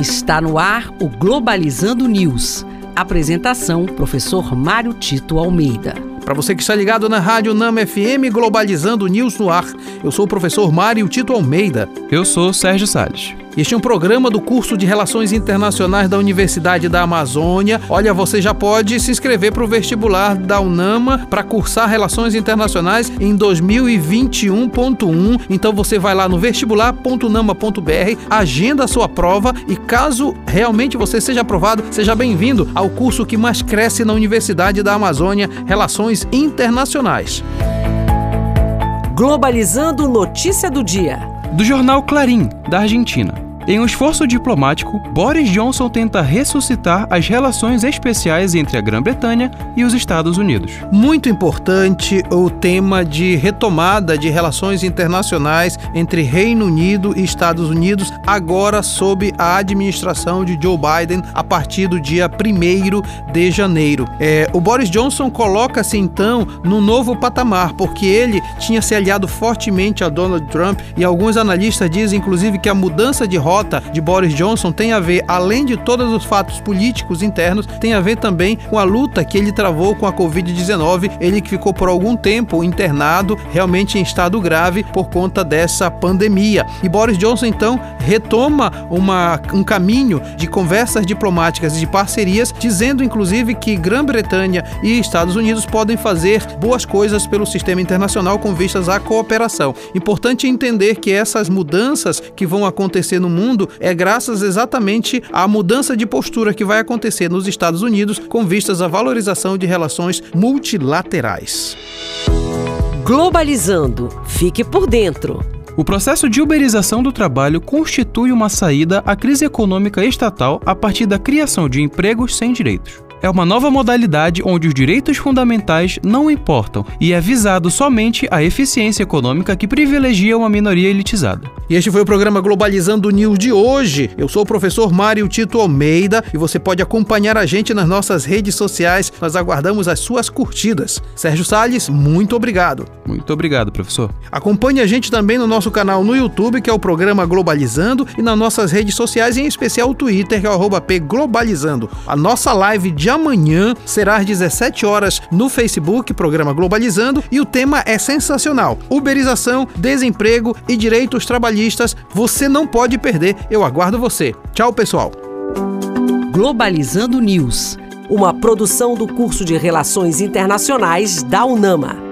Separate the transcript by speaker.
Speaker 1: Está no ar o Globalizando News. Apresentação: Professor Mário Tito Almeida.
Speaker 2: Para você que está ligado na Rádio Nama FM Globalizando News no ar, eu sou o professor Mário Tito Almeida.
Speaker 3: Eu sou Sérgio Salles.
Speaker 2: Este é um programa do curso de Relações Internacionais da Universidade da Amazônia. Olha, você já pode se inscrever para o vestibular da UNAMA para cursar Relações Internacionais em 2021.1. Então você vai lá no vestibular.unama.br, agenda a sua prova e caso realmente você seja aprovado, seja bem-vindo ao curso que mais cresce na Universidade da Amazônia, Relações Internacionais.
Speaker 1: Globalizando notícia do dia.
Speaker 3: Do jornal Clarim, da Argentina. Em um esforço diplomático, Boris Johnson tenta ressuscitar as relações especiais entre a Grã-Bretanha e os Estados Unidos.
Speaker 2: Muito importante o tema de retomada de relações internacionais entre Reino Unido e Estados Unidos, agora sob a administração de Joe Biden a partir do dia 1 de janeiro. É, o Boris Johnson coloca-se então no novo patamar, porque ele tinha se aliado fortemente a Donald Trump e alguns analistas dizem inclusive que a mudança de rota derrota de Boris Johnson tem a ver, além de todos os fatos políticos internos, tem a ver também com a luta que ele travou com a Covid-19. Ele que ficou por algum tempo internado, realmente em estado grave por conta dessa pandemia. E Boris Johnson então retoma uma, um caminho de conversas diplomáticas e de parcerias, dizendo inclusive que Grã-Bretanha e Estados Unidos podem fazer boas coisas pelo sistema internacional com vistas à cooperação. Importante entender que essas mudanças que vão acontecer no mundo mundo é graças exatamente à mudança de postura que vai acontecer nos Estados Unidos com vistas à valorização de relações multilaterais.
Speaker 1: Globalizando. Fique por dentro.
Speaker 3: O processo de uberização do trabalho constitui uma saída à crise econômica estatal a partir da criação de empregos sem direitos é uma nova modalidade onde os direitos fundamentais não importam e é visado somente a eficiência econômica que privilegia uma minoria elitizada.
Speaker 2: E este foi o programa Globalizando News de hoje. Eu sou o professor Mário Tito Almeida e você pode acompanhar a gente nas nossas redes sociais. Nós aguardamos as suas curtidas. Sérgio Salles, muito obrigado.
Speaker 3: Muito obrigado, professor.
Speaker 2: Acompanhe a gente também no nosso canal no YouTube, que é o programa Globalizando, e nas nossas redes sociais, em especial o Twitter, que é o @pglobalizando. A nossa live de amanhã será às 17 horas no Facebook, programa Globalizando, e o tema é sensacional: uberização, desemprego e direitos trabalhistas você não pode perder. Eu aguardo você. Tchau, pessoal.
Speaker 1: Globalizando News, uma produção do curso de Relações Internacionais da UNAMA.